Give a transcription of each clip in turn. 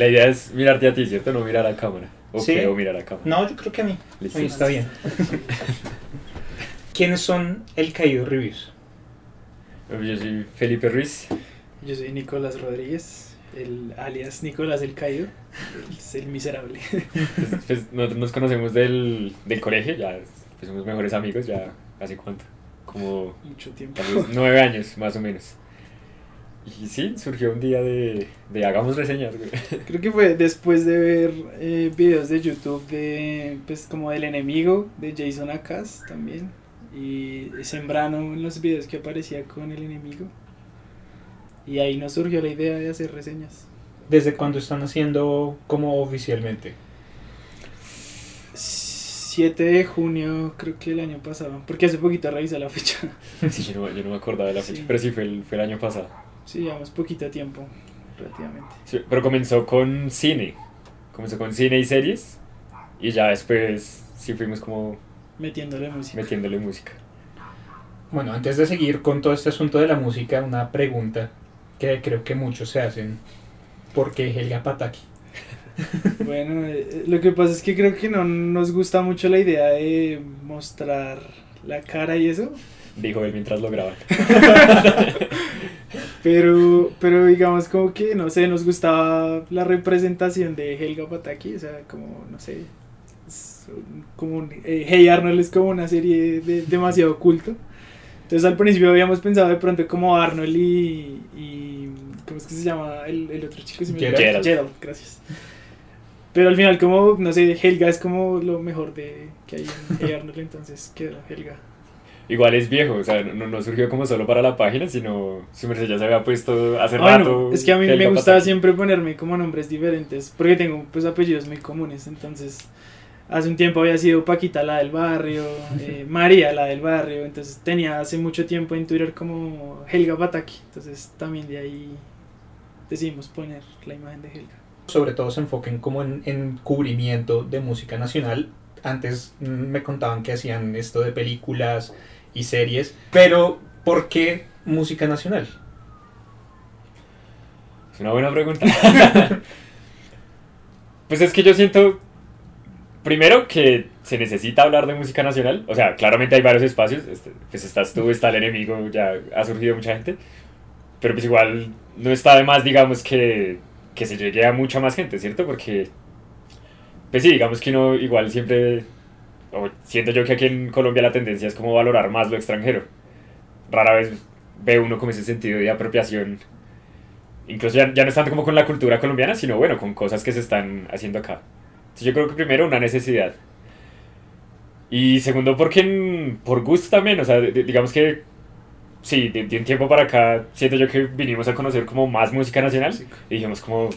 La idea es mirarte a ti, ¿cierto? No mirar a cámara. O Sí. creo mirar a cámara. No, yo creo que a mí. Listo. Ahí está bien. ¿Quiénes son el Caído Reviews? Yo soy Felipe Ruiz. Yo soy Nicolás Rodríguez, el alias Nicolás el Caído, es el miserable. Pues, pues, nosotros nos conocemos del, del colegio, ya pues, somos mejores amigos, ya hace cuánto, como Mucho tiempo. tal vez nueve años más o menos. Y sí, surgió un día de, de hagamos reseñas, güey. Creo que fue después de ver eh, videos de YouTube de, pues, como del enemigo, de Jason Akas también. Y Sembrano en los videos que aparecía con el enemigo. Y ahí nos surgió la idea de hacer reseñas. ¿Desde cuándo están haciendo como oficialmente? 7 de junio, creo que el año pasado. Porque hace poquito revisé la fecha. Sí, yo no, yo no me acordaba de la fecha, Sí. pero sí fue el, fue el año pasado. Sí, llevamos poquito tiempo, relativamente. Sí, pero comenzó con cine, comenzó con cine y series, y ya después sí fuimos como Metiéndole música. metiéndole música. Bueno, antes de seguir con todo este asunto de la música, una pregunta que creo que muchos se hacen. ¿Por qué Helga Pataki? Bueno, eh, lo que pasa es que creo que no nos gusta mucho la idea de mostrar la cara y eso, Dijo él mientras lo graban. pero, pero digamos como que, no sé, nos gustaba la representación de Helga Pataki, o sea, como, no sé, como un, eh, Hey Arnold es como una serie de, demasiado culto. Entonces al principio habíamos pensado de pronto como Arnold y, y ¿cómo es que se llama el, el otro chico? Se me olvidó. Gerald. Gerald, gracias. Pero al final como, no sé, Helga es como lo mejor de que hay en Hey Arnold, entonces quedó Helga. Igual es viejo, o sea, no, no surgió como solo para la página, sino su merced ya se había puesto hace Ah, rato. bueno, es que a mí me gustaba Pataki. siempre ponerme como nombres diferentes, porque tengo pues apellidos muy comunes, entonces hace un tiempo había sido Paquita la del barrio, eh, María la del barrio, entonces tenía hace mucho tiempo en Twitter como Helga Bataki, entonces también de ahí decidimos poner la imagen de Helga. Sobre todo se enfoquen como en, en cubrimiento de música nacional. Antes mm, me contaban que hacían esto de películas y series, pero ¿por qué música nacional? Es una buena pregunta. pues es que yo siento, primero, que se necesita hablar de música nacional. O sea, claramente hay varios espacios. este, pues estás tú, está el enemigo, ya ha surgido mucha gente. Pero pues igual no está de más, digamos, que, que se llegue a mucha más gente, ¿cierto? Porque, pues sí, digamos que uno igual siempre, o siento yo que aquí en Colombia la tendencia es como valorar más lo extranjero. Rara vez ve uno como ese sentido de apropiación incluso ya, ya no es tanto como con la cultura colombiana, sino bueno, con cosas que se están haciendo acá. Entonces yo creo que primero una necesidad. Y segundo, porque por gusto también, o sea, de- digamos que sí, de, de un tiempo para acá siento yo que vinimos a conocer como más música nacional y dijimos como,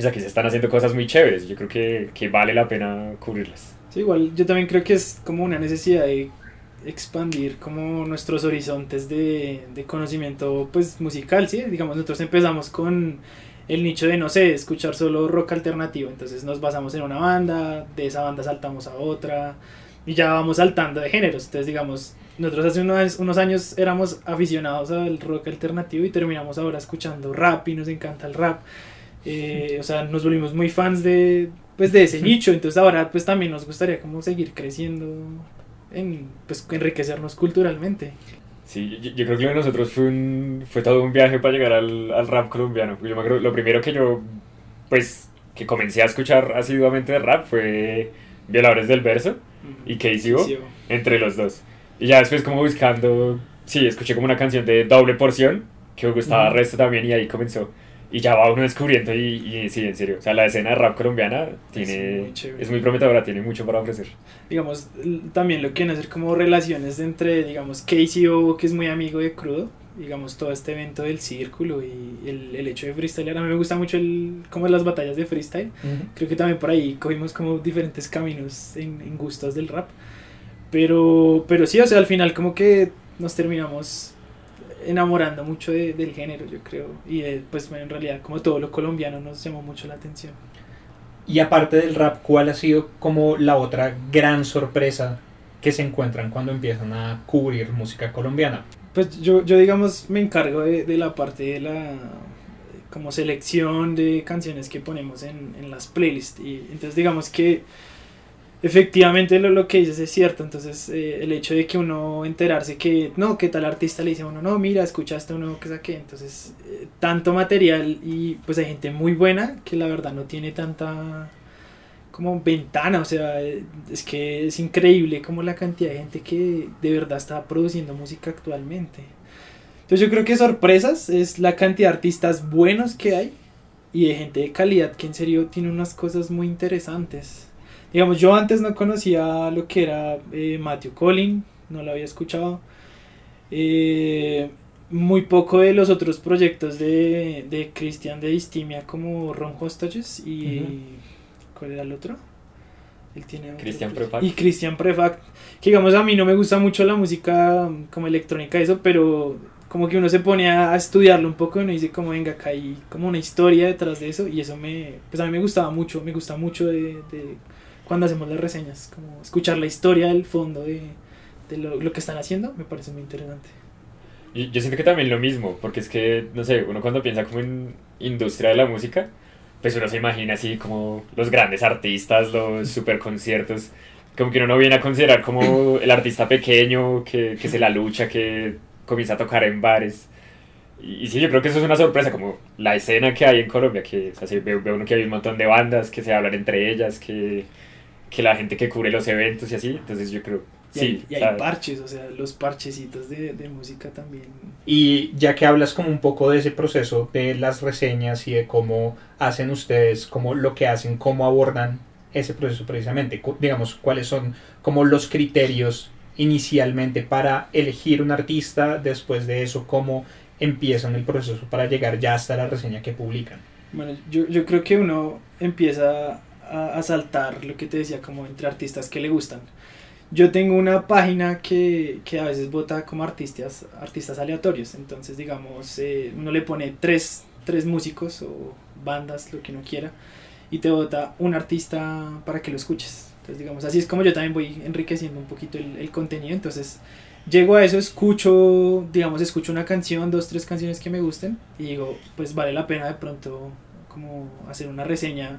pues aquí se están haciendo cosas muy chéveres, yo creo que, que vale la pena cubrirlas. Sí, igual yo también creo que es como una necesidad de expandir como nuestros horizontes de, de conocimiento pues musical, ¿sí? Digamos, nosotros empezamos con el nicho de, no sé, escuchar solo rock alternativo, entonces nos basamos en una banda, de esa banda saltamos a otra y ya vamos saltando de géneros, entonces digamos, nosotros hace unos, unos años éramos aficionados al rock alternativo y terminamos ahora escuchando rap y nos encanta el rap. Eh, o sea, nos volvimos muy fans de, pues, de ese nicho, entonces ahora pues también nos gustaría como seguir creciendo, en, pues enriquecernos culturalmente. Sí, yo, yo creo que lo de nosotros fue, un, fue todo un viaje para llegar al, al rap colombiano. Yo me acuerdo, lo primero que yo, pues, que comencé a escuchar asiduamente de rap fue Violadores del Verso y KCO, entre los dos. Y ya después como buscando, sí, escuché como una canción de doble porción, que me gustaba el Ujú. resto también y ahí comenzó. Y ya va uno descubriendo y, y sí, en serio, o sea, la escena de rap colombiana tiene, muy chévere. es muy prometedora, tiene mucho para ofrecer. digamos, también lo quieren hacer como relaciones entre, digamos, KCO, que es muy amigo de Crudo, digamos, todo este evento del círculo y el, el hecho de freestyler. A mí me gusta mucho el, como las batallas de freestyle. Creo que también por ahí cogimos como diferentes caminos en, en gustos del rap. Pero, pero sí, o sea, al final como que nos terminamos enamorando mucho de- del género, yo creo. Y de, pues bueno, en realidad como todo lo colombiano nos llamó mucho la atención. Y aparte del rap, ¿cuál ha sido como la otra gran sorpresa que se encuentran cuando empiezan a cubrir música colombiana? Pues yo, yo digamos, me encargo de, de la parte de la como selección de canciones que ponemos en, en las playlists. Y entonces digamos que efectivamente lo, lo que dices es cierto. Entonces eh, el hecho de que uno enterarse que no, que tal artista le dice a uno, no, mira, escuchaste uno que saqué. Entonces eh, tanto material y pues hay gente muy buena que la verdad no tiene tanta como ventana, o sea, eh, es que es increíble como la cantidad de gente que de verdad está produciendo música actualmente. Entonces yo creo que sorpresas es la cantidad de artistas buenos que hay y de gente de calidad que en serio tiene unas cosas muy interesantes. Digamos, yo antes no conocía lo que era eh, Matthew Collin, no lo había escuchado. Eh, muy poco de los otros proyectos de, de Christian de Distimia como Ron Hostages y... ¿Cuál era el otro? Él tiene Christian Prefact. Y Christian Prefact. Que digamos, a mí no me gusta mucho la música mm, como electrónica, eso, pero como que uno se pone a estudiarlo un poco y uno dice como venga acá hay como una historia detrás de eso y eso me pues a mí me gustaba mucho me gusta mucho de, de cuando hacemos las reseñas como escuchar la historia del fondo de, de lo, lo, que están haciendo me parece muy interesante y yo siento que también lo mismo porque es que no sé uno cuando piensa como en industria de la música pues uno se imagina así como los grandes artistas, los super conciertos, como que uno no viene a considerar como el artista pequeño que, que se la lucha, que comienza a tocar en bares. Y, y, sí, yo creo que eso es una sorpresa, como la escena que hay en Colombia, que o sea, ve, ve, uno que hay un montón de bandas que se hablan entre ellas, que, que la gente que cubre los eventos y así, entonces yo creo... Y sí, hay, y hay parches, o sea, los parchecitos de, de, música también. Y ya que hablas como un poco de ese proceso de las reseñas y de cómo hacen ustedes, como lo que hacen, cómo abordan ese proceso precisamente, digamos, cuáles son como los criterios inicialmente para elegir un artista, después de eso, cómo empiezan el proceso para llegar ya hasta la reseña que publican. Bueno, yo, yo creo que uno empieza a, a saltar lo que te decía, como entre artistas que le gustan. Yo tengo una página que, que a veces vota como artistas, artistas aleatorios. Entonces, digamos, eh, uno le pone tres, tres músicos o bandas, lo que uno quiera, y te vota un artista para que lo escuches. Entonces, digamos, así es como yo también voy enriqueciendo un poquito el, el contenido. Entonces, llego a eso, escucho, digamos, escucho una canción, dos, tres canciones que me gusten, y digo, pues vale la pena de pronto como hacer una reseña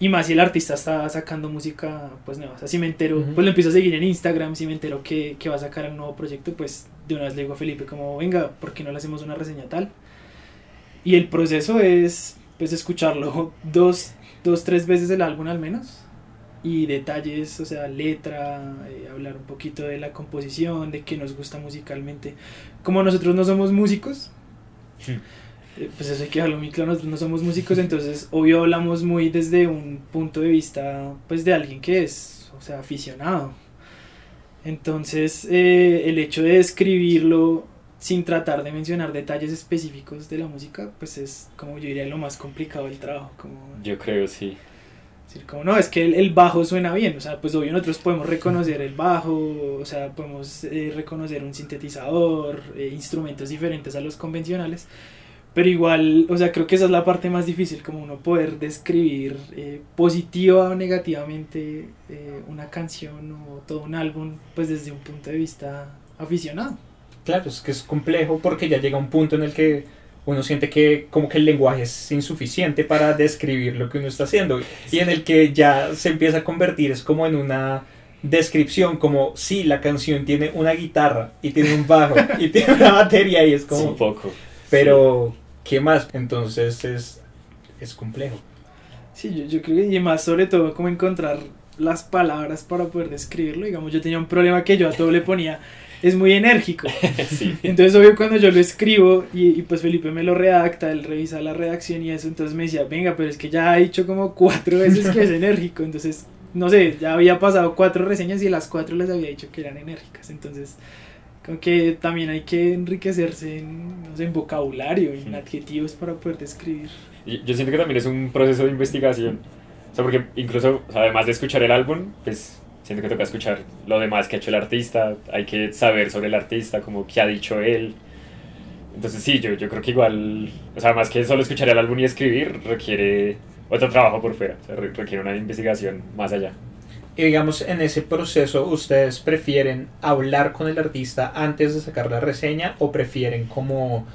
y más si el artista está sacando música pues nueva. O sea, si me entero, uh -huh. pues lo empiezo a seguir en Instagram, si me entero que, que va a sacar un nuevo proyecto, pues de una vez le digo a Felipe como, venga, ¿por qué no le hacemos una reseña tal? Y el proceso es pues escucharlo dos, dos tres veces el álbum al menos. Y detalles, o sea, letra, eh, hablar un poquito de la composición, de qué nos gusta musicalmente. Como nosotros no somos músicos, sí pues eso hay que dejarlo muy claro, nosotros no somos músicos, entonces obvio hablamos muy desde un punto de vista pues de alguien que es, o sea, aficionado. Entonces eh, el hecho de escribirlo sin tratar de mencionar detalles específicos de la música, pues es como yo diría lo más complicado del trabajo. Como, yo creo, sí. Decir, como no, es que el, el, bajo suena bien, o sea, pues obvio nosotros podemos reconocer el bajo, o sea, podemos eh, reconocer un sintetizador, eh, instrumentos diferentes a los convencionales, pero igual, o sea, creo que esa es la parte más difícil, como uno poder describir eh, positiva o negativamente eh, una canción o todo un álbum, pues desde un punto de vista aficionado. Claro, es que es complejo porque ya llega un punto en el que uno siente que como que el lenguaje es insuficiente para describir lo que uno está haciendo y en el que ya se empieza a convertir, es como en una descripción como si sí, la canción tiene una guitarra y tiene un bajo y tiene una batería y es como un poco pero sí. Qué más entonces es es complejo. Sí yo, yo creo que y más sobre todo como encontrar las palabras para poder describirlo digamos yo tenía un problema que yo a todo le ponía es muy enérgico. Sí. entonces obvio cuando yo lo escribo y, y, pues Felipe me lo redacta él revisa la redacción y eso entonces me decía venga pero es que ya ha dicho como cuatro veces que es enérgico entonces no sé ya había pasado cuatro reseñas y las cuatro les había dicho que eran enérgicas. Entonces Creo que también hay que enriquecerse en, no sé, en vocabulario, en adjetivos para poder describir. Y yo siento que también es un proceso de investigación. O sea, porque incluso, o sea, además de escuchar el álbum, pues siento que toca escuchar lo demás que ha hecho el artista, hay que saber sobre el artista, como qué ha dicho él. Entonces sí, yo, yo creo que igual, o sea, más que solo escuchar el álbum y escribir, requiere otro trabajo por fuera, o sea, requiere una investigación más allá. Y digamos, en ese proceso, ¿ustedes prefieren hablar con el artista antes de sacar la reseña o prefieren como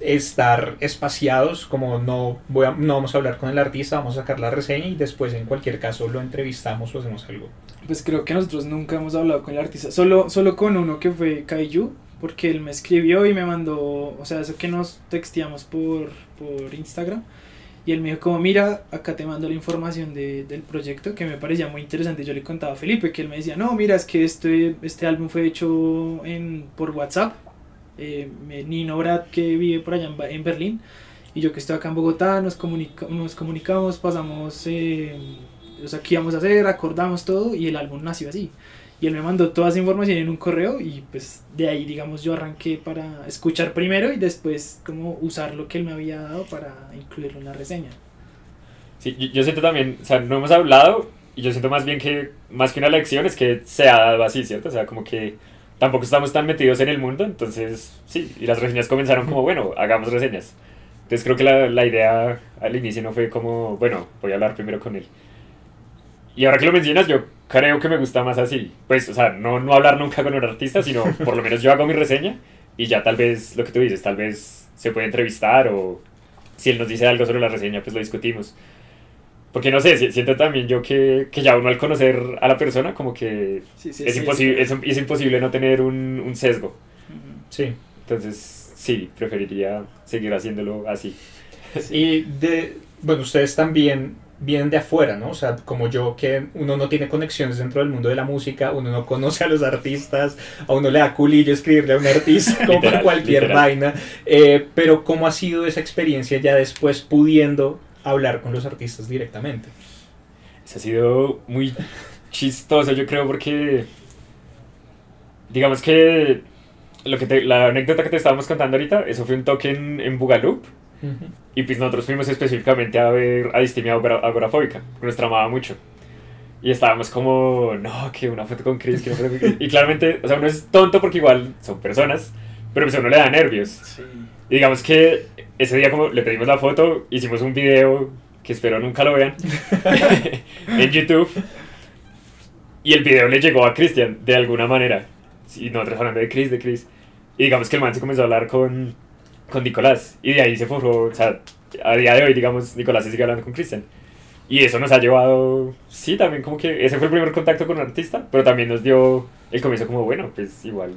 estar espaciados, como no, voy a- no vamos a hablar con el artista, vamos a sacar la reseña y después en cualquier caso lo entrevistamos o hacemos algo. Pues creo que nosotros nunca hemos hablado con el artista, solo, solo con uno que fue Kaiju, porque él me escribió y me mandó, o sea, eso que nos texteamos por, por Instagram. Y él me dijo como, mira, acá te mando la información de- del proyecto, que me parecía muy interesante. Yo le contaba a Felipe que él me decía, no, mira, es que este, este álbum fue hecho en, por WhatsApp. Eh, Nino Brad, que vive por allá en, en Berlín, y yo que estoy acá en Bogotá, nos, comunica- nos comunicamos, pasamos, eh, o sea, qué íbamos a hacer, acordamos todo, y el álbum nació así. Y él me mandó toda esa información en un correo y pues de ahí, digamos, yo arranqué para escuchar primero y después como usar lo que él me había dado para incluirlo en la reseña. Sí, yo, siento también, o sea, no hemos hablado y yo siento más bien que, más que una lección, es que se ha dado así, ¿cierto? O sea, como que tampoco estamos tan metidos en el mundo, entonces, sí, y las reseñas comenzaron como, bueno, hagamos reseñas. Entonces creo que la, la idea al inicio no fue como, bueno, voy a hablar primero con él. Y ahora que lo mencionas, yo creo que me gusta más así. Pues, o sea, no, no hablar nunca con un artista, sino por lo menos yo hago mi reseña y ya tal vez, lo que tú dices, tal vez se puede entrevistar o si él nos dice algo sobre la reseña, pues lo discutimos. Porque no sé, si- siento también yo que, que ya uno al conocer a la persona, como que Sí, sí, es, sí, imposible, sí. es, es imposible no tener un, un sesgo. Sí. Entonces, sí, preferiría seguir haciéndolo así. Y de, bueno, ustedes también vienen de afuera, ¿no? O sea, como yo, que uno no tiene conexiones dentro del mundo de la música, uno no conoce a los artistas, a uno le da culillo escribirle a un artista como Literal, cualquier literal. vaina. Eh, pero, ¿cómo ha sido esa experiencia ya después pudiendo hablar con los artistas directamente? Eso ha sido muy chistoso, yo creo, porque digamos que lo que te- la anécdota que te estábamos contando ahorita, eso fue un toque en, en Bugaloop. Y pues nosotros fuimos específicamente a ver a Distimia Agora- Agorafóbica, que nos tramaba mucho. Y estábamos como, no, que una foto con Chris, que una foto con Chris. Y claramente, o sea, uno es tonto porque igual son personas, pero pues a uno le da nervios. Sí. Y digamos que ese día como le pedimos la foto, hicimos un video que espero nunca lo vean en YouTube. Y el video le llegó a Cristian de alguna manera. Y nosotros hablando de Chris, de Chris. Y digamos que el man se comenzó a hablar con, con Nicolás. Y de ahí se forjó, o sea, a día de hoy, digamos, Nicolás se sigue hablando con Cristian. Y eso nos ha llevado, sí, también como que ese fue el primer contacto con un artista, pero también nos dio el comienzo como, bueno, pues igual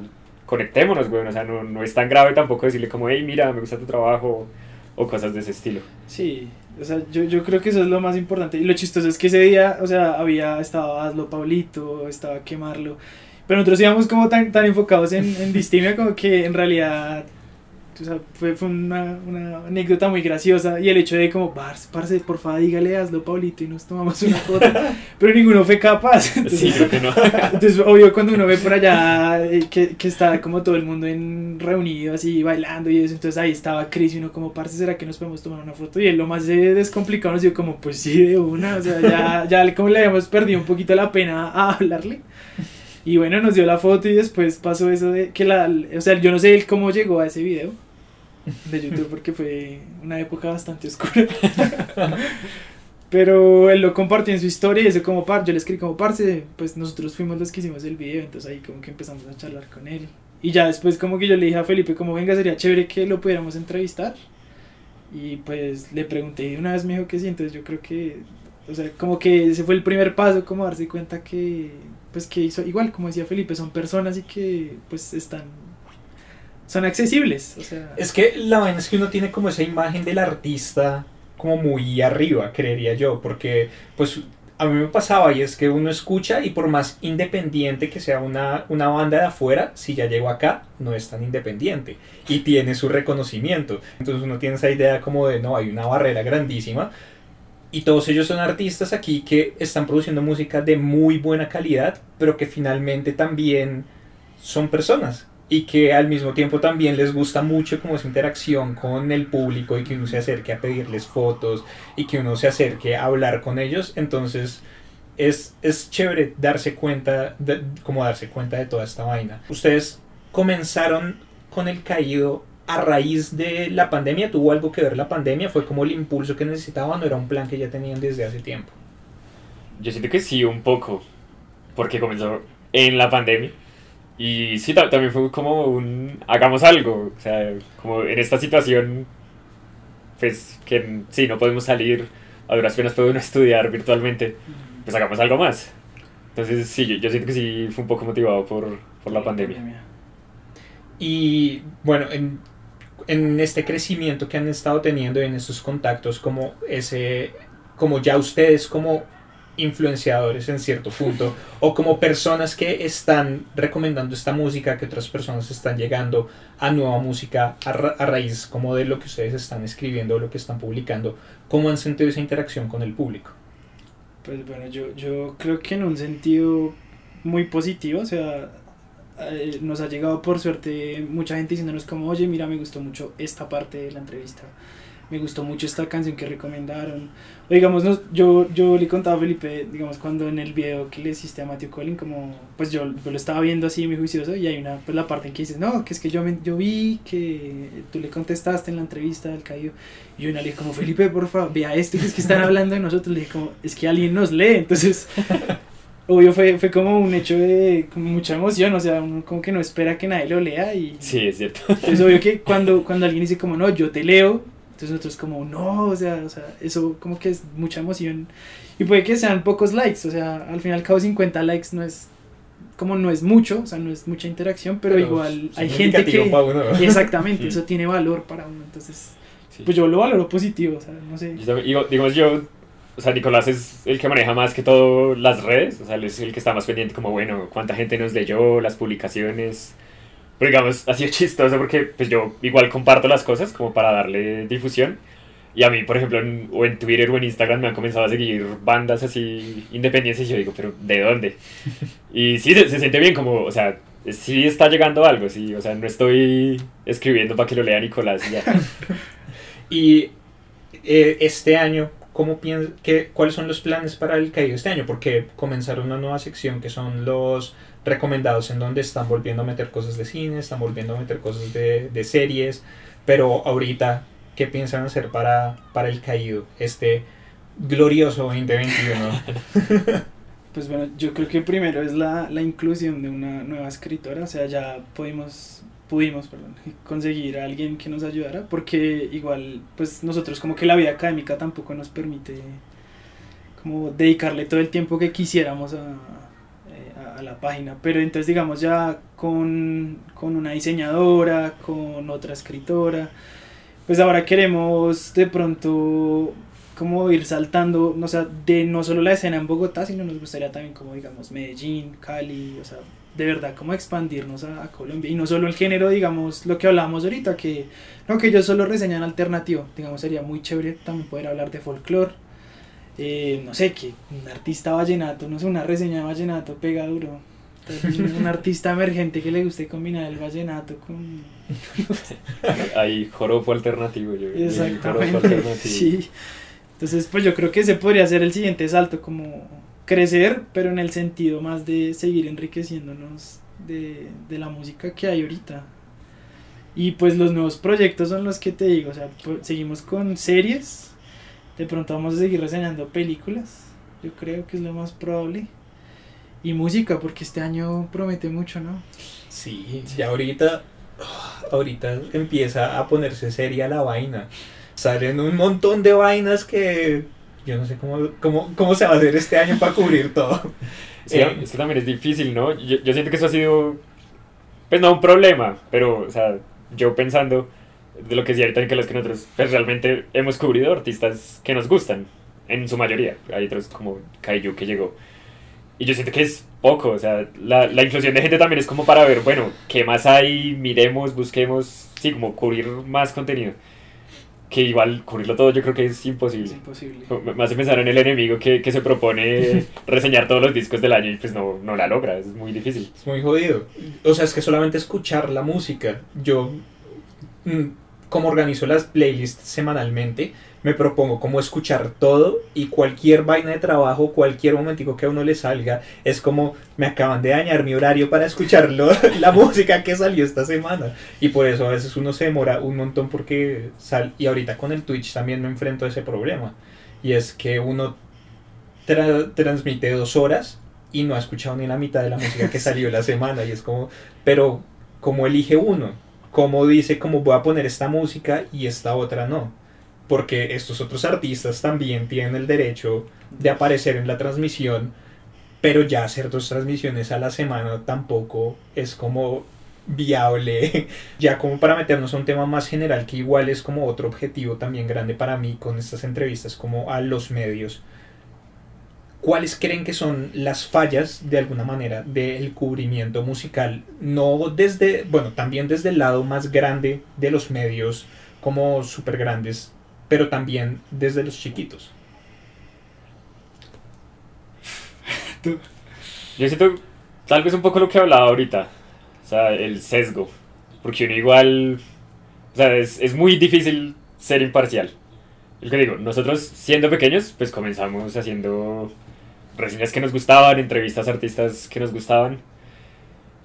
conectémonos, güey, o sea, no, no es tan grave tampoco decirle como, hey, mira, me gusta tu trabajo, o cosas de ese estilo. Sí, o sea, yo, yo creo que eso es lo más importante. Y lo chistoso es que ese día, o sea, había, estaba Hazlo Pablito, estaba Quemarlo. Pero nosotros íbamos como tan, tan enfocados en, en Distimia como que en realidad, o sea, fue, fue una, una anécdota muy graciosa. Y el hecho de como, parce, parce, por favor, dígale Hazlo Pablito y nos tomamos una foto. Pero ninguno fue capaz. Entonces, Sí, creo que no. entonces, obvio, cuando uno ve por allá eh, que, que está como todo el mundo en reunido, así bailando y eso, entonces ahí estaba Chris y uno como, parce, ¿será que nos podemos tomar una foto? Y él lo más eh, descomplicado nos dijo como, pues sí, de una, o sea, ya, ya como le habíamos perdido un poquito la pena a hablarle. Y bueno, nos dio la foto y después pasó eso de que la, o sea, yo no sé él cómo llegó a ese video de YouTube porque fue una época bastante oscura. Pero él lo compartió en su historia y eso como par, yo le escribí como parce, pues nosotros fuimos los que hicimos el video, entonces ahí como que empezamos a charlar con él. Y ya después como que yo le dije a Felipe como venga, sería chévere que lo pudiéramos entrevistar. Y pues le pregunté y una vez me dijo que sí, entonces yo creo que, o sea, como que ese fue el primer paso, como darse cuenta que, pues que hizo, igual como decía Felipe, son personas y que pues están, son accesibles, o sea... Es que la vaina es que uno tiene como esa imagen del artista como muy arriba, creería yo, porque pues a mí me pasaba y es que uno escucha y por más independiente que sea una, una banda de afuera, si ya llegó acá, no es tan independiente y tiene su reconocimiento. Entonces uno tiene esa idea como de, no, hay una barrera grandísima. Y todos ellos son artistas aquí que están produciendo música de muy buena calidad, pero que finalmente también son personas y que al mismo tiempo también les gusta mucho como esa interacción con el público y que uno se acerque a pedirles fotos y que uno se acerque a hablar con ellos. Entonces es, es chévere darse cuenta, de, como darse cuenta de toda esta vaina. Ustedes comenzaron con el caído a raíz de la pandemia, tuvo algo que ver la pandemia, fue como el impulso que necesitaban o era un plan que ya tenían desde hace tiempo. Yo siento que sí, un poco, porque comenzó en la pandemia. Y sí, ta- también fue como un, hagamos algo, o sea, como en esta situación, pues que sí, no podemos salir, a duras penas puede uno estudiar virtualmente, pues hagamos algo más. Entonces sí, yo, yo siento que sí fue un poco motivado por, por la pandemia. Y bueno, en, en este crecimiento que han estado teniendo en estos contactos, como ese, como ya ustedes como influenciadores en cierto punto, o como personas que están recomendando esta música, que otras personas están llegando a nueva música a, ra- a raíz como de lo que ustedes están escribiendo, lo que están publicando, ¿cómo han sentido esa interacción con el público? Pues bueno, yo, yo creo que en un sentido muy positivo, o sea, eh, nos ha llegado por suerte mucha gente diciéndonos como, oye, mira, me gustó mucho esta parte de la entrevista, me gustó mucho esta canción que recomendaron. O digamos, nos- yo, yo le contaba a Felipe, digamos, cuando en el video que le hiciste a Matthew Collin, como, pues yo, yo lo estaba viendo así muy juicioso y hay una, pues la parte en que dices, no, que es que yo, me, yo vi que tú le contestaste en la entrevista al caído. Y una le dije como, Felipe, por favor, vea esto, que es que están hablando de nosotros. Le dije como, es que alguien nos lee. Entonces, obvio, fue, fue como un hecho de como mucha emoción. O sea, uno como que no espera que nadie lo lea. Y Sí, es cierto. es obvio que cuando, cuando alguien dice como, no, yo te leo. Entonces nosotros como, no, o sea, o sea, eso como que es mucha emoción. Y puede que sean pocos likes. O sea, al fin y al cabo 50 likes no es... Como no es mucho, o sea, no es mucha interacción, pero, igual hay gente que... Exactamente, eso tiene valor para uno. Entonces, Sí. pues yo lo valoro positivo, o sea, no sé. Yo también- digo- digamos yo, o sea, Nicolás es el que maneja más que todo las redes, o sea, él es el que está más pendiente como, bueno, cuánta gente nos leyó, las publicaciones. Pero digamos, ha sido chistoso porque pues yo igual comparto las cosas como para darle difusión. Y a mí, por ejemplo, en, o en Twitter o en Instagram me han comenzado a seguir bandas así independientes y yo digo, pero ¿de dónde? Y sí, se, se siente bien como, o sea, sí está llegando algo, sí, o sea, no estoy escribiendo para que lo lea Nicolás y ya. Y eh, este año, ¿cómo qué, ¿cuáles son los planes para el caído este año? Porque comenzaron una nueva sección que son los recomendados en donde están volviendo a meter cosas de cine, están volviendo a meter cosas de, de series, pero ahorita, ¿qué piensan hacer para, para el caído este glorioso 2021? Pues bueno, yo creo que primero es la, la inclusión de una nueva escritora, o sea, ya pudimos, pudimos conseguir a alguien que nos ayudara, porque igual, pues nosotros como que la vida académica tampoco nos permite como dedicarle todo el tiempo que quisiéramos a, a- la página, pero entonces digamos ya con, con una diseñadora, con otra escritora, pues ahora queremos de pronto como ir saltando, o sea, de no solo la escena en Bogotá, sino nos gustaría también como digamos Medellín, Cali, o sea, de verdad como expandirnos a, a Colombia. Y no solo el género, digamos, lo que hablábamos ahorita, que no que ellos solo reseñan alternativo, digamos, sería muy chévere también poder hablar de folclore, eh, no sé, que un artista vallenato, no sé, una reseña de vallenato pega duro. Un artista emergente que le guste combinar el vallenato con Hay joropo alternativo, yo. Joropo Exactamente. alternativo. Sí. Entonces, pues yo creo que ese podría ser el siguiente salto, como crecer, pero en el sentido más de seguir enriqueciéndonos de, de la música que hay ahorita. Y pues los nuevos proyectos son los que te digo, o sea, pues, seguimos con series, de pronto vamos a seguir reseñando películas, yo creo que es lo más probable. Y música, porque este año promete mucho, ¿no? Sí, ya ahorita, ahorita empieza a ponerse seria la vaina. Salen un montón de vainas que yo no sé cómo, cómo, cómo se va a hacer este año para cubrir todo. Sí, Eh, es que también es difícil, ¿no? Yo, yo siento que eso ha sido, pues no un problema, pero, o sea, yo pensando de lo que decía ahorita Nicolás, que nosotros pues, realmente hemos cubrido artistas que nos gustan, en su mayoría. Hay otros como Kaiju que llegó. Y yo siento que es poco, o sea, la, la inclusión de gente también es como para ver, bueno, ¿qué más hay? Miremos, busquemos, sí, como cubrir más contenido. Que igual cubrirlo todo yo creo que es imposible. Es imposible. Hace pensar en el enemigo que, que se propone reseñar todos los discos del año y pues no, no la logra, es muy difícil. Es muy jodido. O sea, es que solamente escuchar la música. Yo, mm, como organizo las playlists semanalmente, me propongo como escuchar todo y cualquier vaina de trabajo, cualquier momentico que a uno le salga, es como me acaban de dañar mi horario para escucharlo, la música que salió esta semana. Y por eso a veces uno se demora un montón porque sal y ahorita con el Twitch también me enfrento a ese problema. Y es que uno tra- transmite dos horas y no ha escuchado ni la mitad de la música que salió la semana y es como, pero ¿cómo elige uno? ¿Cómo dice cómo voy a poner esta música y esta otra no? Porque estos otros artistas también tienen el derecho de aparecer en la transmisión, pero ya hacer dos transmisiones a la semana tampoco es como viable, ya como para meternos a un tema más general que igual es como otro objetivo también grande para mí con estas entrevistas como a los medios ¿Cuáles creen que son las fallas, de alguna manera, del cubrimiento musical? No desde, bueno, también desde el lado más grande de los medios, como súper grandes, pero también desde los chiquitos. Yo siento tal vez un poco lo que hablaba ahorita, o sea, el sesgo, porque uno igual, o sea, es, es muy difícil ser imparcial. El que digo, nosotros siendo pequeños, pues comenzamos haciendo reseñas que nos gustaban, entrevistas a artistas que nos gustaban.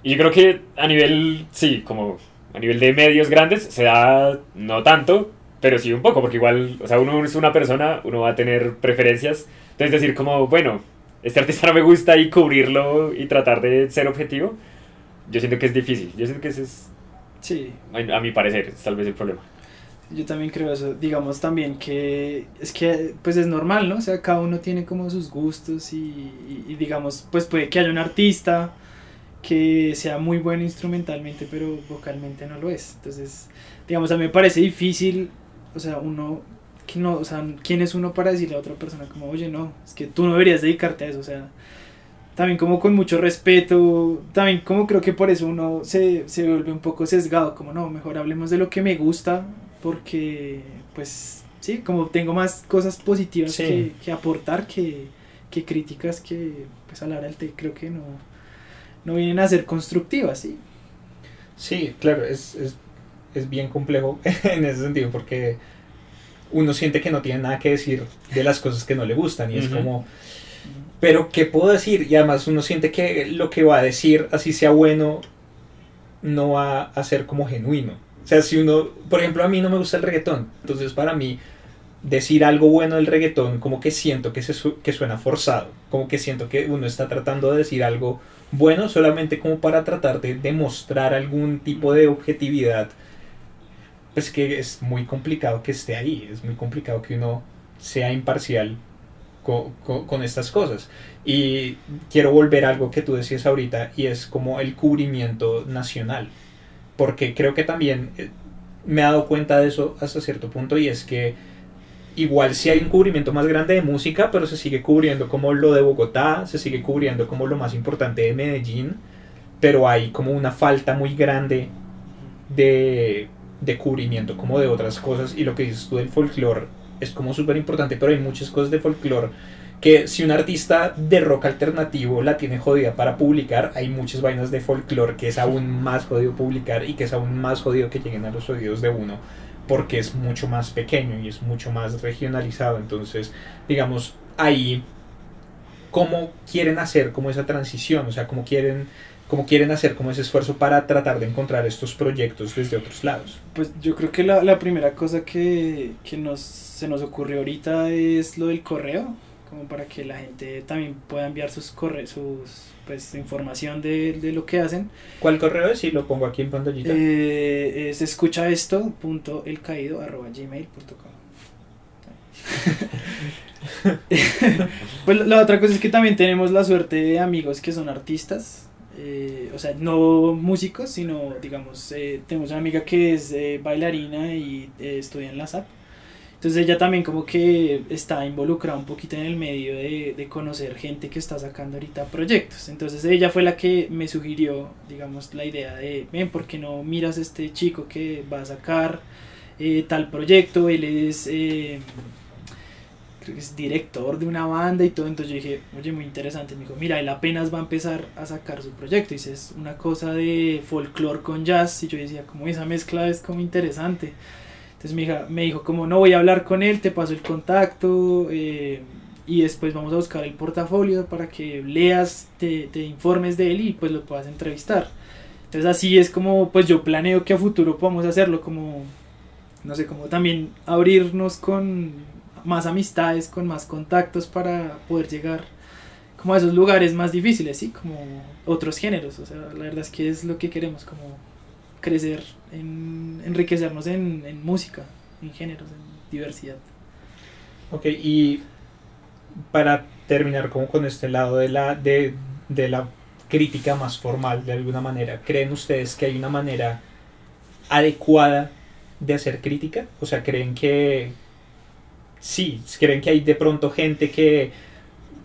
Y yo creo que a nivel, sí, como a nivel de medios grandes se da no tanto, pero sí un poco, porque igual, o sea, uno es una persona, uno va a tener preferencias. Entonces decir como, bueno, este artista no me gusta y cubrirlo y tratar de ser objetivo, yo siento que es difícil. Yo siento que ese es, sí. a mi parecer, es tal vez el problema. Yo también creo eso. Digamos también que es que pues es normal, ¿no? O sea, cada uno tiene como sus gustos y, digamos, pues puede que haya un artista que sea muy bueno instrumentalmente, pero vocalmente no lo es. Entonces, digamos, a mí me parece difícil, o sea, uno que no, o sea, ¿quién es uno para decirle a otra persona como, oye, no, es que tú no deberías dedicarte a eso, o sea, también como con mucho respeto, también como creo que por eso uno se, se vuelve un poco sesgado, como no, mejor hablemos de lo que me gusta, porque pues sí, como tengo más cosas positivas que, aportar que, críticas que pues a la hora del té creo que no, no vienen a ser constructivas, ¿sí? Sí, claro, es, bien complejo en ese sentido porque uno siente que no tiene nada que decir de las cosas que no le gustan y es como, pero ¿qué puedo decir? Y además uno siente que lo que va a decir, así sea bueno, no va a ser como genuino. O sea, si uno, por ejemplo, a mí no me gusta el reggaetón, entonces para mí decir algo bueno del reggaetón, como que siento que, se que suena forzado, como que siento que uno está tratando de decir algo bueno solamente como para tratar de demostrar algún tipo de objetividad, pues que es muy complicado que esté ahí, es muy complicado que uno sea imparcial con, con, estas cosas. Y quiero volver a algo que tú decías ahorita y es como el cubrimiento nacional porque creo que también eh, me he dado cuenta de eso hasta cierto punto y es que igual si hay un cubrimiento más grande de música, pero se sigue cubriendo como lo de Bogotá, se sigue cubriendo como lo más importante de Medellín, pero hay como una falta muy grande de, de cubrimiento como de otras cosas y lo que dices tú del folclore es como súper importante, pero hay muchas cosas de folclore que si un artista de rock alternativo la tiene jodida para publicar, hay muchas vainas de folclore que es aún más jodido publicar y que es aún más jodido que lleguen a los oídos de uno porque es mucho más pequeño y es mucho más regionalizado. Entonces, digamos, ahí, ¿cómo quieren hacer como esa transición? O sea, ¿cómo quieren, cómo quieren hacer como ese esfuerzo para tratar de encontrar estos proyectos desde otros lados? Pues yo creo que la, la primera cosa que, que nos, se nos ocurrió ahorita es lo del correo como para que la gente también pueda enviar sus correos, sus pues información de, de, lo que hacen. ¿Cuál correo es? Y lo pongo aquí en pantallita. Eh, es escucha esto punto el caído arroba gmail.com pues la otra cosa es que también tenemos la suerte de amigos que son artistas, eh, o sea, no músicos, sino digamos, eh, tenemos una amiga que es eh, bailarina y estudia en la SAP entonces ella también como que está involucrada un poquito en el medio de, de, conocer gente que está sacando ahorita proyectos. Entonces ella fue la que me sugirió, digamos, la idea de, ven, ¿por qué no miras a este chico que va a sacar eh, tal proyecto? Él es, eh, creo que es director de una banda y todo. Entonces yo dije, oye, muy interesante. Me dijo, mira, él apenas va a empezar a sacar su proyecto. Y dice, es una cosa de folclore con jazz. Y yo decía, como esa mezcla es como interesante. Entonces mi hija me dijo como no voy a hablar con él, te paso el contacto eh, y después vamos a buscar el portafolio para que leas, te, te, informes de él y pues lo puedas entrevistar. Entonces así es como pues yo planeo que a futuro podamos hacerlo, como no sé, como también abrirnos con más amistades, con más contactos para poder llegar como a esos lugares más difíciles, ¿sí? Como otros géneros, o sea, la verdad es que es lo que queremos, como crecer, en, enriquecernos en, música, en géneros, en diversidad. Ok, y para terminar como con este lado de la, de, de la crítica más formal de alguna manera, ¿creen ustedes que hay una manera adecuada de hacer crítica? O sea, ¿creen que sí, creen que hay de pronto gente que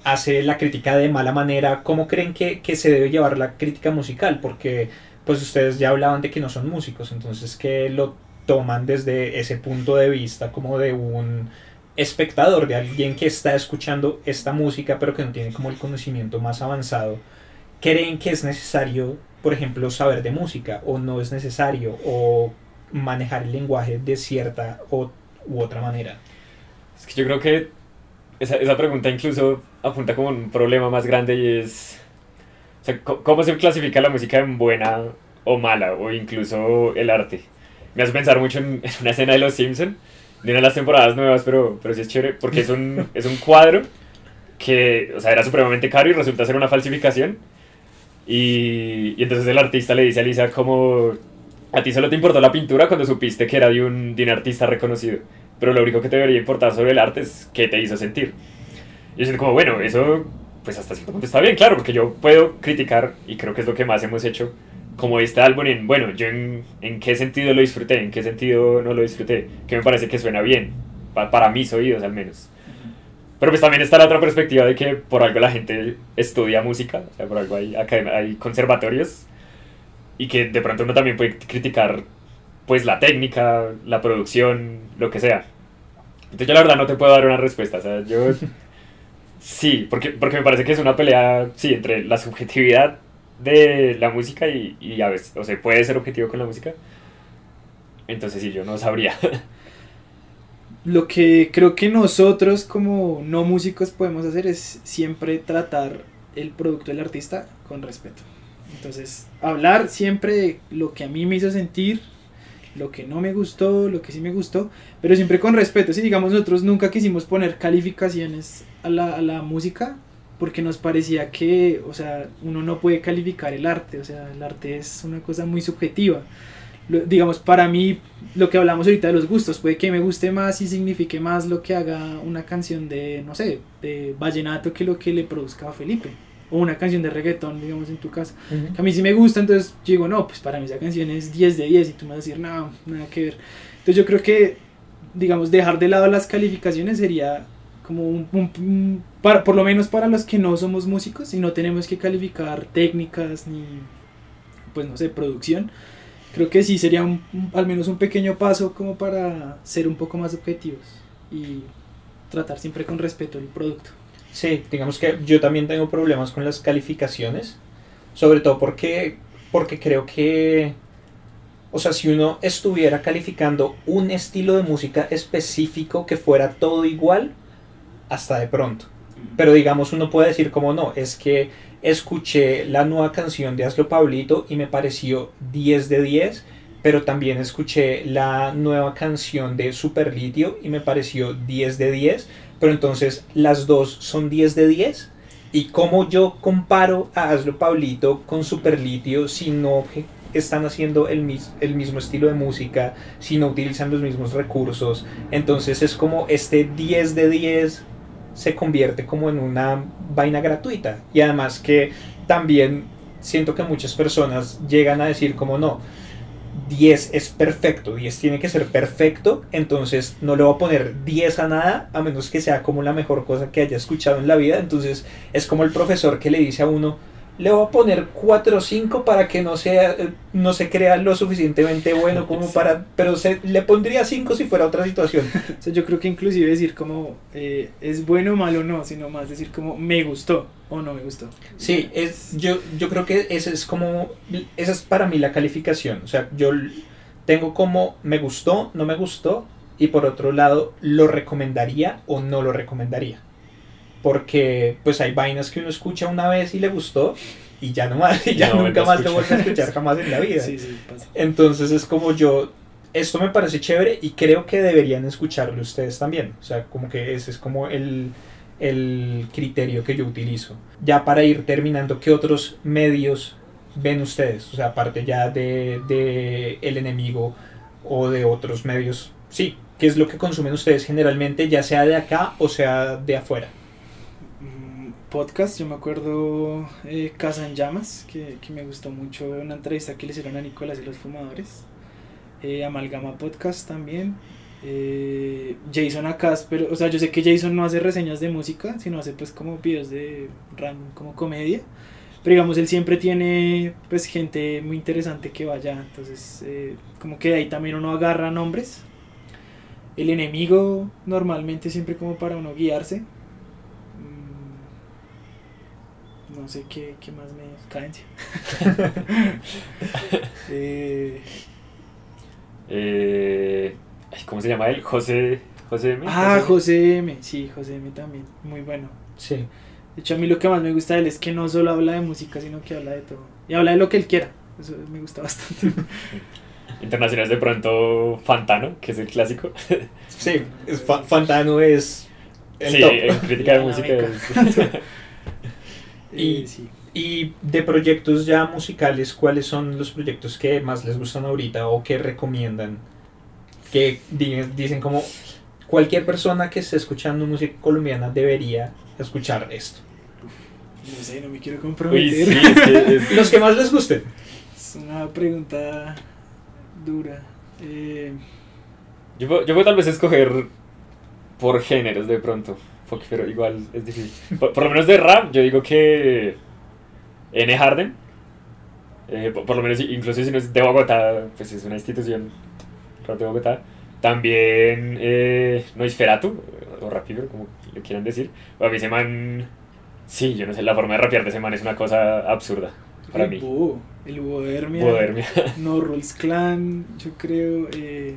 hace la crítica de mala manera? ¿Cómo creen que, que se debe llevar la crítica musical? Porque pues ustedes ya hablaban de que no son músicos, entonces que lo toman desde ese punto de vista como de un espectador, de alguien que está escuchando esta música pero que no tiene como el conocimiento más avanzado, creen que es necesario, por ejemplo, saber de música o no es necesario o manejar el lenguaje de cierta u otra manera. Es que yo creo que esa, esa pregunta incluso apunta como un problema más grande y es o sea, ¿cómo se clasifica la música en buena o mala o incluso el arte? Me hace pensar mucho en, en una escena de Los Simpson de una de las temporadas nuevas, pero, pero sí es chévere porque es un, es un cuadro que, o sea, era supremamente caro y resulta ser una falsificación. Y, y entonces el artista le dice a Lisa como, a ti solo te importó la pintura cuando supiste que era de un, de un artista reconocido, pero lo único que te debería importar sobre el arte es qué te hizo sentir. Y yo como, bueno, eso pues hasta cierto punto está bien, claro, porque yo puedo criticar, y creo que es lo que más hemos hecho, como este álbum en, bueno, yo en, en qué sentido lo disfruté, en qué sentido no lo disfruté, que me parece que suena bien, pa- para mis oídos al menos. Pero pues también está la otra perspectiva de que por algo la gente estudia música, o sea, por algo hay, hay conservatorios, y que de pronto uno también puede criticar pues la técnica, la producción, lo que sea. Entonces yo la verdad no te puedo dar una respuesta, o sea, yo... Sí, porque, porque me parece que es una pelea, sí, entre la subjetividad de la música y, y a veces, o sea, puede ser objetivo con la música. Entonces sí, yo no sabría. Lo que creo que nosotros como no músicos podemos hacer es siempre tratar el producto del artista con respeto. Entonces, hablar siempre de lo que a mí me hizo sentir, lo que no me gustó, lo que sí me gustó, pero siempre con respeto. Si digamos nosotros nunca quisimos poner calificaciones a la, a la música porque nos parecía que, o sea, uno no puede calificar el arte, o sea, el arte es una cosa muy subjetiva. Lo- digamos, para mí, lo que hablamos ahorita de los gustos, puede que me guste más y signifique más lo que haga una canción de, no sé, de vallenato que lo que le produzca a Felipe. O una canción de reggaetón, digamos, en tu caso. Que a mí sí me gusta, entonces yo digo, no, pues para mí esa canción es 10 de 10 y tú me vas a decir, no, nada que ver. Entonces yo creo que, digamos, dejar de lado las calificaciones sería como un, un- un- para, por lo menos para los que no somos músicos y no tenemos que calificar técnicas ni, pues no sé, producción. Creo que sí sería un- al menos un pequeño paso como para ser un poco más objetivos y tratar siempre con respeto el producto. Sí, digamos que yo también tengo problemas con las calificaciones, sobre todo porque, porque creo que, o sea, si uno estuviera calificando un estilo de música específico que fuera todo igual, hasta de pronto. Pero digamos, uno puede decir como no, es que escuché la nueva canción de Hazlo Pablito y me pareció 10 de 10, pero también escuché la nueva canción de Super Litio y me pareció 10 de 10, pero entonces las dos son 10 de 10. ¿Y cómo yo comparo a Hazlo Pablito con Super Litio si no están haciendo el, mis- el mismo estilo de música, si no utilizan los mismos recursos? Entonces es como este 10 de 10 se convierte como en una vaina gratuita. Y además que también siento que muchas personas llegan a decir como no, 10 es perfecto, 10 tiene que ser perfecto, entonces no le voy a poner 10 a nada, a menos que sea como la mejor cosa que haya escuchado en la vida. Entonces es como el profesor que le dice a uno, le voy a poner 4 o 5 para que no, sea, eh, no se crea lo suficientemente bueno como para... Pero se, le pondría 5 si fuera otra situación. O sea, yo creo que inclusive decir como eh, es bueno o malo no, sino más decir como me gustó o no me gustó. Sí, es, yo, yo creo que esa es como, esa es para mí la calificación. O sea, yo tengo como me gustó, no me gustó, y por otro lado, lo recomendaría o no lo recomendaría. Porque pues hay vainas que uno escucha una vez y le gustó, y ya no más, y ya No nunca más lo vuelve a escuchar jamás en la vida. Sí, sí, pasa. Entonces es como yo, esto me parece chévere y creo que deberían escucharlo ustedes también. O sea, como que ese es como el, el criterio que yo utilizo. Ya para ir terminando, ¿qué otros medios ven ustedes? O sea, aparte ya de, de el enemigo o de otros medios. Sí, ¿qué es lo que consumen ustedes generalmente, ya sea de acá o sea de afuera? Podcast, yo me acuerdo eh, Casa en Llamas, que, que me gustó mucho una entrevista que le hicieron a Nicolás y los Fumadores. Eh, Amalgama Podcast también. Eh, Jason Acas, pero, o sea, yo sé que Jason no hace reseñas de música, sino hace pues como videos de random, como comedia. Pero digamos, él siempre tiene pues gente muy interesante que vaya, entonces como que de ahí también uno agarra nombres. El enemigo normalmente siempre como para uno guiarse. No sé qué, qué más me... Cadencia. Eh, Eh, ¿Cómo se llama él? José. José M. ah, José M. Sí, José M también. Muy bueno. Sí. De hecho, a mí lo que más me gusta de él es que no solo habla de música, sino que habla de todo. Y habla de lo que él quiera. Eso me gusta bastante. Internacionales de pronto Fantano, que es el clásico. Sí, es Fa- Fantano es el sí, top. en crítica de música. es- Y- Eh, sí. Y de proyectos ya musicales, ¿cuáles son los proyectos que más les gustan ahorita o que recomiendan? Que di- dicen como cualquier persona que esté escuchando música colombiana debería escuchar esto. No sé, no me quiero Uy, comprometer. sí, es que es- Los que más les gusten. Es una pregunta dura. Eh, Yo, puedo- yo puedo tal vez escoger por géneros de pronto, porque- pero igual es difícil. Por, por lo menos de rap, yo digo que N. Harden, eh, por, por lo menos incluso si no es de Bogotá, pues es una institución de Bogotá. También eh, Noisferatu, o Rapidor, como le quieran decir. A mí ese man, sí, yo no sé, la forma de rapear de ese man es una cosa absurda para el mí. Búho, el Búho de Hermia. Poderme. No Rules Clan, yo creo. Eh,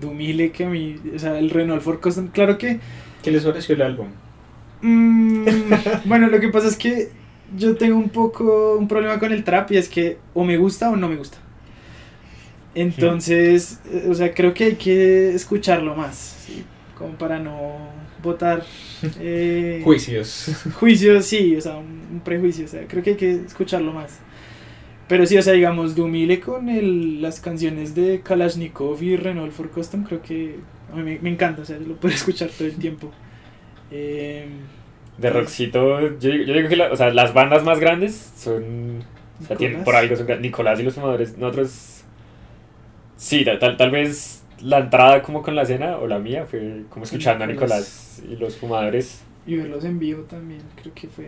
Dumile, que a mí. O sea, el Renault for Custom. Claro que. ¿Qué les pareció el álbum? mm, bueno, lo que pasa es que yo tengo un poco un problema con el trap y es que o me gusta o no me gusta. Entonces, eh, o sea, creo que hay que escucharlo más, ¿sí? como para no votar eh, Juicios. juicios, sí, o sea, un, un prejuicio, o sea, creo que hay que escucharlo más. Pero sí, o sea, digamos, Dumile con el, las canciones de Kalashnikov y Renault for Custom, creo que a mí me, encanta, o sea, lo puedo escuchar todo el tiempo. Eh, De rockcito, yo, digo- yo digo que la- o sea, las bandas más grandes son. O sea, tienen, Nicolás. por algo son Nicolás y los fumadores. Nosotros. Sí, tal, tal, vez la entrada como con la cena o la mía fue como escuchando a Nicolás. Nicolás y los fumadores. y verlos en vivo también, creo que fue...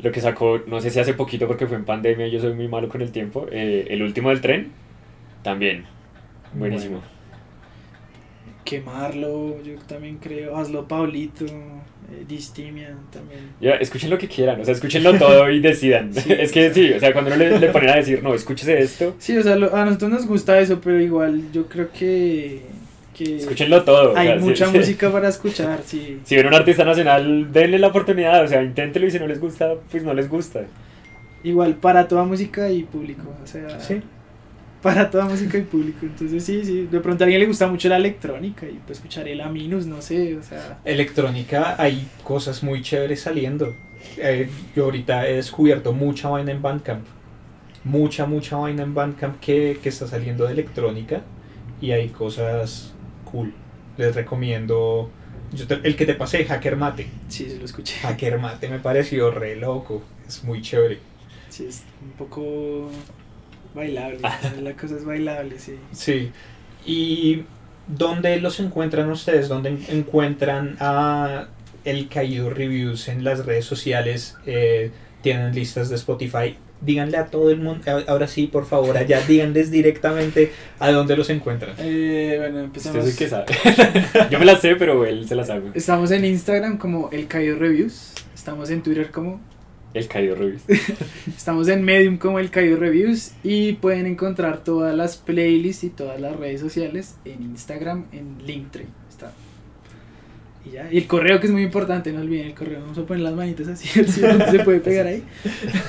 Lo que sacó, no sé si hace poquito porque fue en pandemia, yo soy muy malo con el tiempo. eh, el último del tren, también. Buenísimo. Quemarlo, yo también creo. Hazlo Paulito, eh, Distimia también. Ya, escuchen lo que quieran, o sea, escúchenlo todo y decidan. Sí. es que sí, o sea, cuando uno le, le ponen a decir, no, escúchese esto, Sí, o sea, lo- a nosotros nos gusta eso, pero igual yo creo que, que escúchenlo todo. o hay sea, mucha sí. música para escuchar, sí. Si ven un artista nacional, denle la oportunidad, o sea, inténtelo y si no les gusta, pues no les gusta. Igual para toda música y público, o sea, Sí. Para toda música y público. Entonces sí, sí, de pronto a alguien le gusta mucho la electrónica y pues escucharé la Minus, no sé, o sea, Electrónica, hay cosas muy chéveres saliendo. Eh, yo ahorita he descubierto mucha vaina en Bandcamp. Mucha, mucha vaina en Bandcamp que, que está saliendo de electrónica. Y hay cosas cool. Les recomiendo. yo te- el que te pasé, Hacker Mate. sí, sí lo escuché. Hacker Mate me pareció re loco. Es muy chévere. Sí, es un poco bailable, la cosa es bailable, sí. Sí. ¿Y dónde los encuentran ustedes? ¿Dónde en- encuentran a El Caído Reviews en las redes sociales? Eh, ¿Tienen listas de Spotify? Díganle a todo el mundo, ahora sí, por favor, allá, díganles directamente a dónde los encuentran. Eh, bueno, Usted empezamos. es el que sabe. Yo me la sé, pero él se la sabe. Estamos en Instagram como El Caído Reviews, estamos en Twitter como El caído Rubis. Estamos en Medium como El Caído Reviews y pueden encontrar todas las playlists y todas las redes sociales en Instagram en Linktree. Está. Y ya. Y el correo que es muy importante, no olviden el correo. Vamos a poner las manitas así, pronto se puede pegar ahí.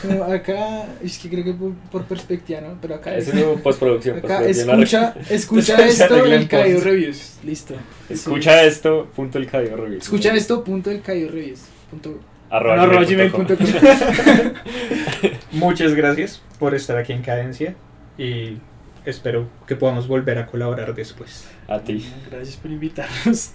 Como acá, es que creo que por, por perspectiva, ¿no? Pero acá Es es. postproducción. Acá postproducción, escucha, esto El Caído. Reviews. Listo. Escucha esto, punto el caído Rubis. Escucha esto, punto El Caído Reviews. punto- Arroba gmail. Muchas gracias por estar aquí en Cadencia y espero que podamos volver a colaborar después. A ti. Gracias por invitarnos.